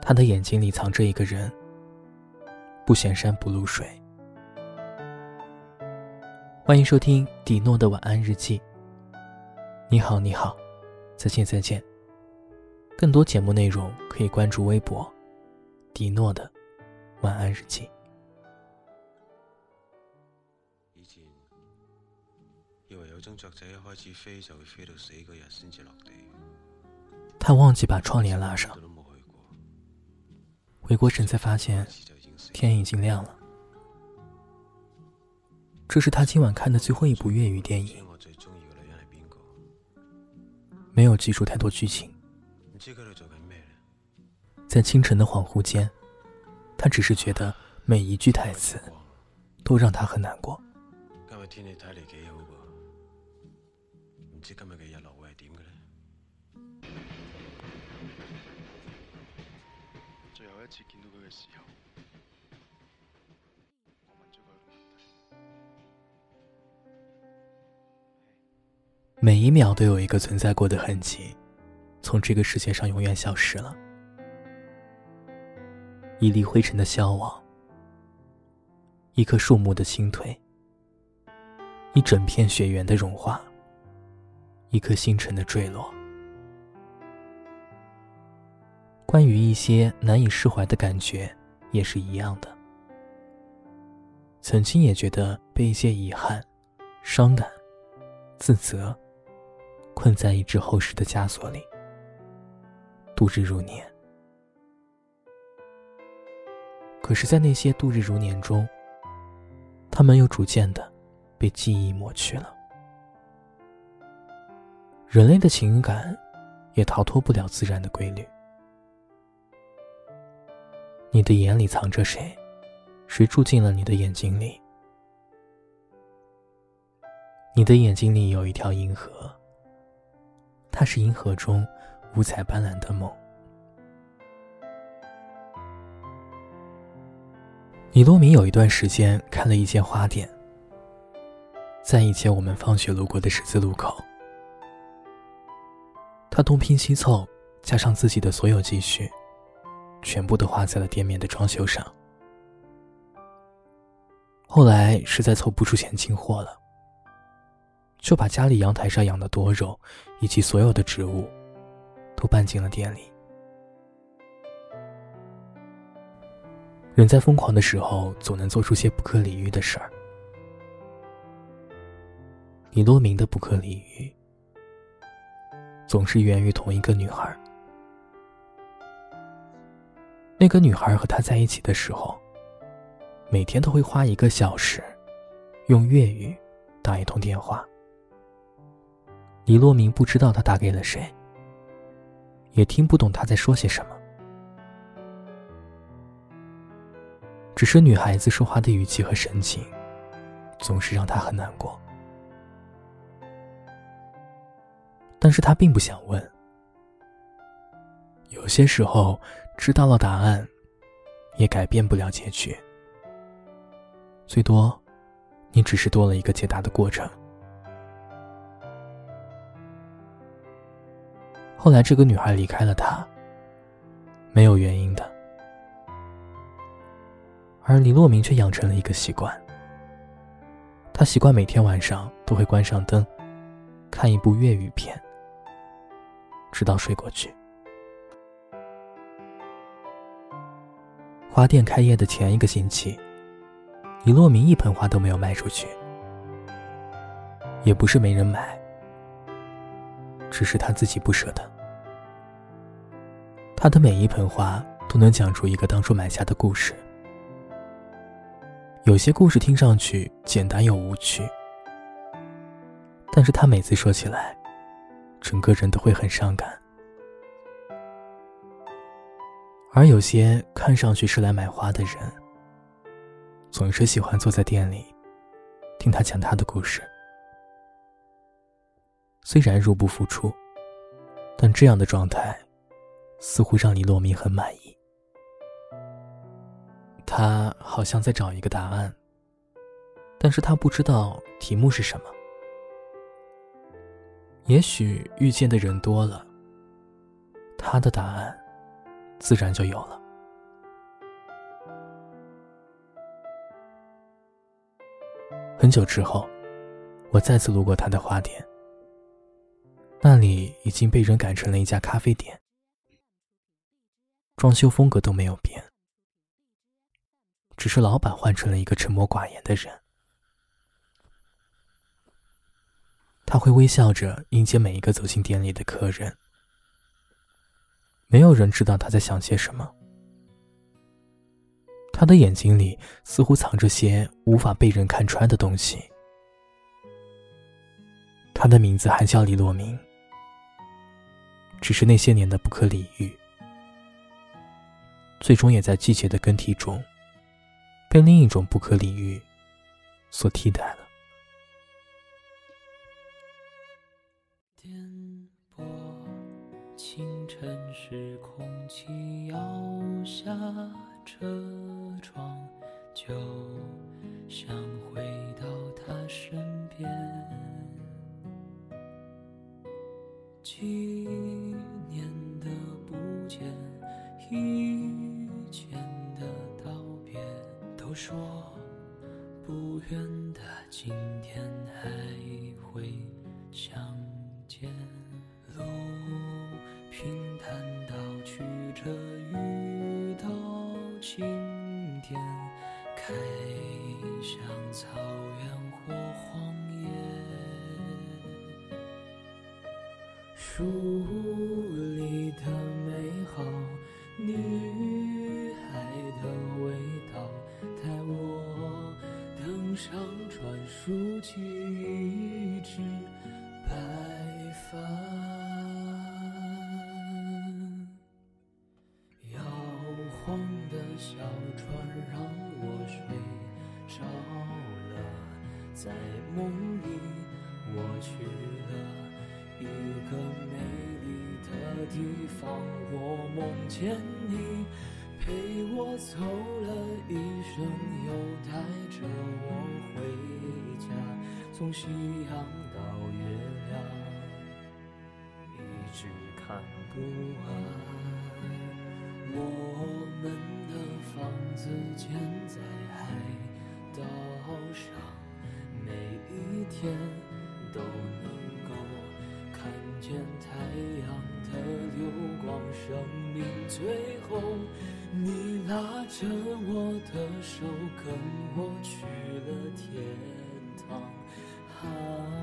他的眼睛里藏着一个人，不显山不露水。欢迎收听迪诺的晚安日记。你好，你好，再见，再见。更多节目内容可以关注微博“迪诺的晚安日记”。以前以为有种雀仔一开始飞就会飞到死嗰日先至落地，他忘记把窗帘拉上。回过神才发现。天已经亮了。这是他今晚看的最后一部粤语电影，没有记住太多剧情。在清晨的恍惚间，他只是觉得每一句台词都让他很难过。一次见到佢嘅时候，我问咗佢一个问题。每一秒都有一个存在过的痕迹，从这个世界上永远消失了。一粒灰尘的消亡，一棵树木的倾颓，一整片雪原的融化，一颗星辰的坠落。关于一些难以释怀的感觉，也是一样的。曾经也觉得被一些遗憾、伤感、自责困在一只厚实的枷锁里，度日如年。可是，在那些度日如年中，他们又逐渐的被记忆抹去了。人类的情感也逃脱不了自然的规律。你的眼里藏着谁？谁住进了你的眼睛里？你的眼睛里有一条银河，它是银河中五彩斑斓的梦。李洛明有一段时间开了一间花店，在以前我们放学路过的十字路口。他东拼西凑，加上自己的所有积蓄，全部都花在了店面的装修上。后来实在凑不出钱进货了，就把家里阳台上养的多肉以及所有的植物，都搬进了店里。人在疯狂的时候，总能做出些不可理喻的事儿。李洛明的不可理喻，总是源于同一个女孩。那个女孩和他在一起的时候，每天都会花一个小时，用粤语打一通电话。李洛明不知道他打给了谁，也听不懂他在说些什么。只是女孩子说话的语气和神情，总是让他很难过。但是他并不想问。有些时候，知道了答案，也改变不了结局。最多，你只是多了一个解答的过程。后来，这个女孩离开了他，没有原因的。而李洛明却养成了一个习惯，他习惯每天晚上都会关上灯，看一部粤语片，直到睡过去。花店开业的前一个星期，李洛明一盆花都没有卖出去，也不是没人买，只是他自己不舍得。他的每一盆花都能讲出一个当初买下的故事。有些故事听上去简单又无趣，但是他每次说起来，整个人都会很伤感。而有些看上去是来买花的人，总是喜欢坐在店里，听他讲他的故事。虽然入不敷出，但这样的状态，似乎让李洛明很满意。他好像在找一个答案，但是他不知道题目是什么。也许遇见的人多了，他的答案自然就有了。很久之后，我再次路过他的花店，那里已经被人改成了一家咖啡店，装修风格都没有变，只是老板换成了一个沉默寡言的人。他会微笑着迎接每一个走进店里的客人，没有人知道他在想些什么。他的眼睛里似乎藏着些无法被人看穿的东西。他的名字还叫李洛明，只是那些年的不可理喻，最终也在季节的更替中，被另一种不可理喻所替代了。是空气摇下车窗，就想回到他身边。几年的不见，以前的道别，都说不愿今天，开向草原或荒野。树小船让我睡着了，在梦里我去了一个美丽的地方。我梦见你陪我走了一生，又带着我回家。从夕阳到月亮，一直看不完。我们的。房子建在海岛上，每一天都能够看见太阳的流光。生命最后，你拉着我的手，跟我去了天堂。啊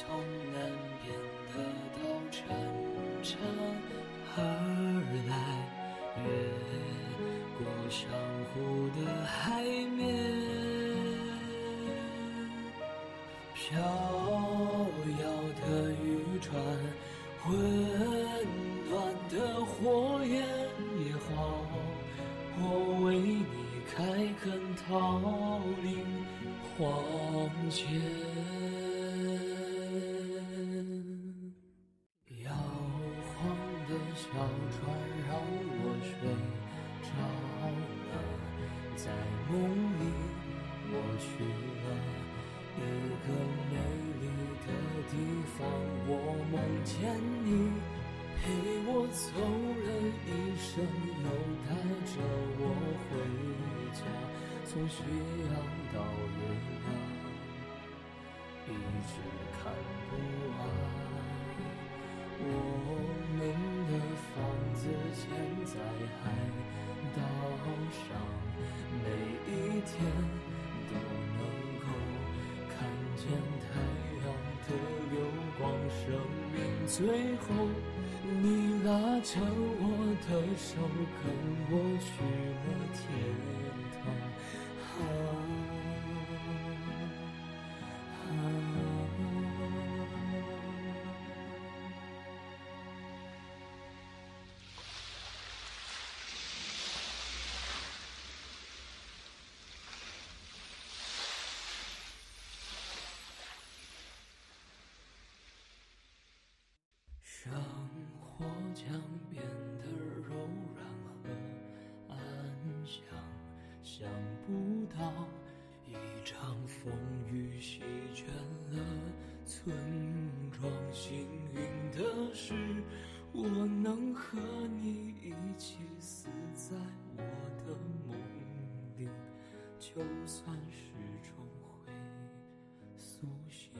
从南边的稻城场而来，越过珊瑚的海面，飘摇的渔船，温暖的火焰也好，我为你开垦桃林荒间。见你陪我走了一生，又带着我回家。从夕阳到月亮，一直看不完。我们的。房子建在海岛上，每一天都能够看见最后，你拉着我的手，跟我去了天。将变得柔软和安详。想不到一场风雨席卷了村庄，幸运的是我能和你一起死在我的梦里，就算是终会苏醒。